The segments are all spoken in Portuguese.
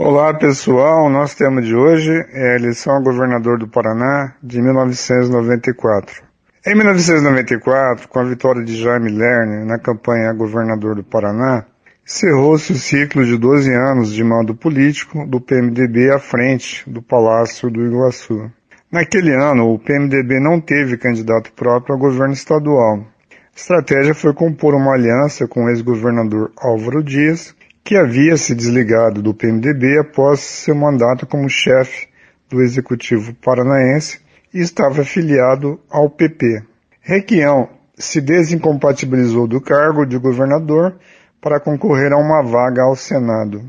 Olá pessoal, nosso tema de hoje é a eleição a governador do Paraná de 1994. Em 1994, com a vitória de Jaime Lerner na campanha a governador do Paraná, encerrou-se o ciclo de 12 anos de mando político do PMDB à frente do Palácio do Iguaçu. Naquele ano, o PMDB não teve candidato próprio ao governo estadual. A estratégia foi compor uma aliança com o ex-governador Álvaro Dias, que havia se desligado do PMDB após seu mandato como chefe do Executivo Paranaense e estava afiliado ao PP. Requião se desincompatibilizou do cargo de governador para concorrer a uma vaga ao Senado.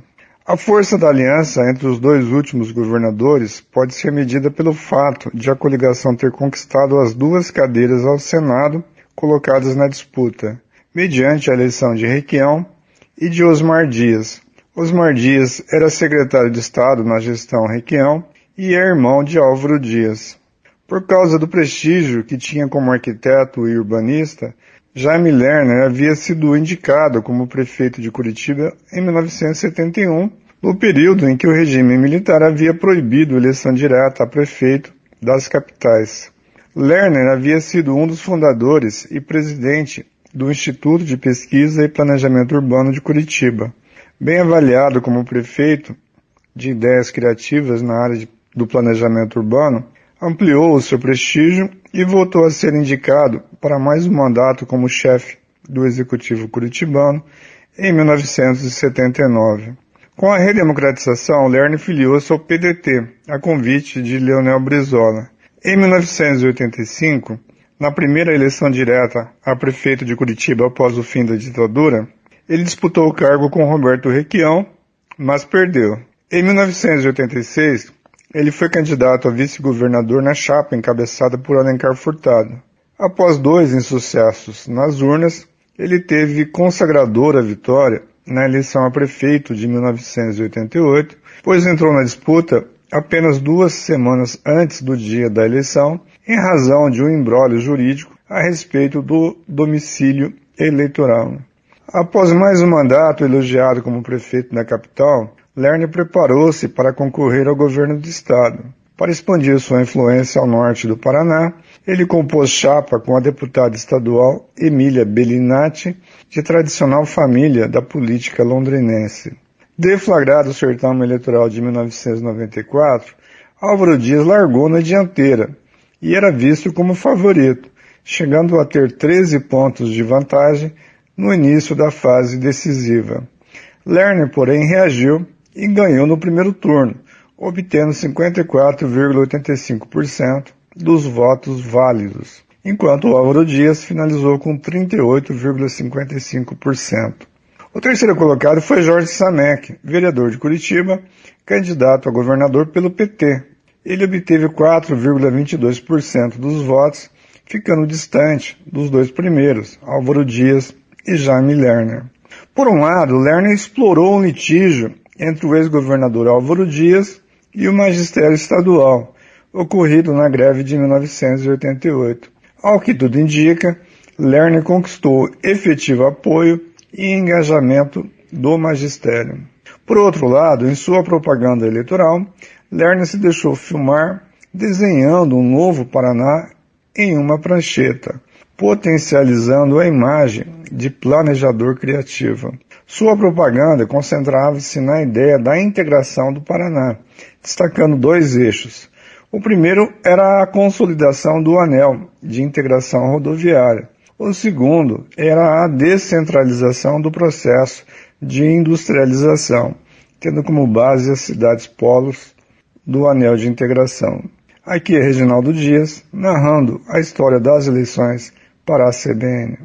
A força da aliança entre os dois últimos governadores pode ser medida pelo fato de a coligação ter conquistado as duas cadeiras ao Senado colocadas na disputa, mediante a eleição de Requião e de Osmar Dias. Osmar Dias era secretário de Estado na gestão Requião e é irmão de Álvaro Dias. Por causa do prestígio que tinha como arquiteto e urbanista, Jaime Lerner havia sido indicado como prefeito de Curitiba em 1971, no período em que o regime militar havia proibido eleição direta a prefeito das capitais. Lerner havia sido um dos fundadores e presidente do Instituto de Pesquisa e Planejamento Urbano de Curitiba. Bem avaliado como prefeito de ideias criativas na área de, do planejamento urbano, ampliou o seu prestígio e voltou a ser indicado para mais um mandato como chefe do Executivo Curitibano em 1979. Com a redemocratização, Lerner filiou-se ao PDT, a convite de Leonel Brizola. Em 1985, na primeira eleição direta a prefeito de Curitiba após o fim da ditadura, ele disputou o cargo com Roberto Requião, mas perdeu. Em 1986, ele foi candidato a vice-governador na chapa encabeçada por Alencar Furtado. Após dois insucessos nas urnas, ele teve consagradora vitória na eleição a prefeito de 1988, pois entrou na disputa apenas duas semanas antes do dia da eleição, em razão de um embrólio jurídico a respeito do domicílio eleitoral. Após mais um mandato elogiado como prefeito da capital, Lerner preparou-se para concorrer ao governo do estado. Para expandir sua influência ao norte do Paraná, ele compôs chapa com a deputada estadual Emília Bellinati, de tradicional família da política londrinense. Deflagrado o certame eleitoral de 1994, Álvaro Dias largou na dianteira e era visto como favorito, chegando a ter 13 pontos de vantagem no início da fase decisiva. Lerner, porém, reagiu e ganhou no primeiro turno, obtendo 54,85% dos votos válidos, enquanto Álvaro Dias finalizou com 38,55%. O terceiro colocado foi Jorge Samek, vereador de Curitiba, candidato a governador pelo PT. Ele obteve 4,22% dos votos, ficando distante dos dois primeiros, Álvaro Dias e Jaime Lerner. Por um lado, Lerner explorou um litígio entre o ex-governador Álvaro Dias e o magistério estadual, ocorrido na greve de 1988. Ao que tudo indica, Lerner conquistou efetivo apoio e engajamento do magistério. Por outro lado, em sua propaganda eleitoral, Lerner se deixou filmar desenhando um novo Paraná em uma prancheta, potencializando a imagem de planejador criativo. Sua propaganda concentrava-se na ideia da integração do Paraná, destacando dois eixos. O primeiro era a consolidação do anel de integração rodoviária, o segundo era a descentralização do processo de industrialização, tendo como base as cidades polos do anel de integração. Aqui é Reginaldo Dias, narrando a história das eleições para a CBN.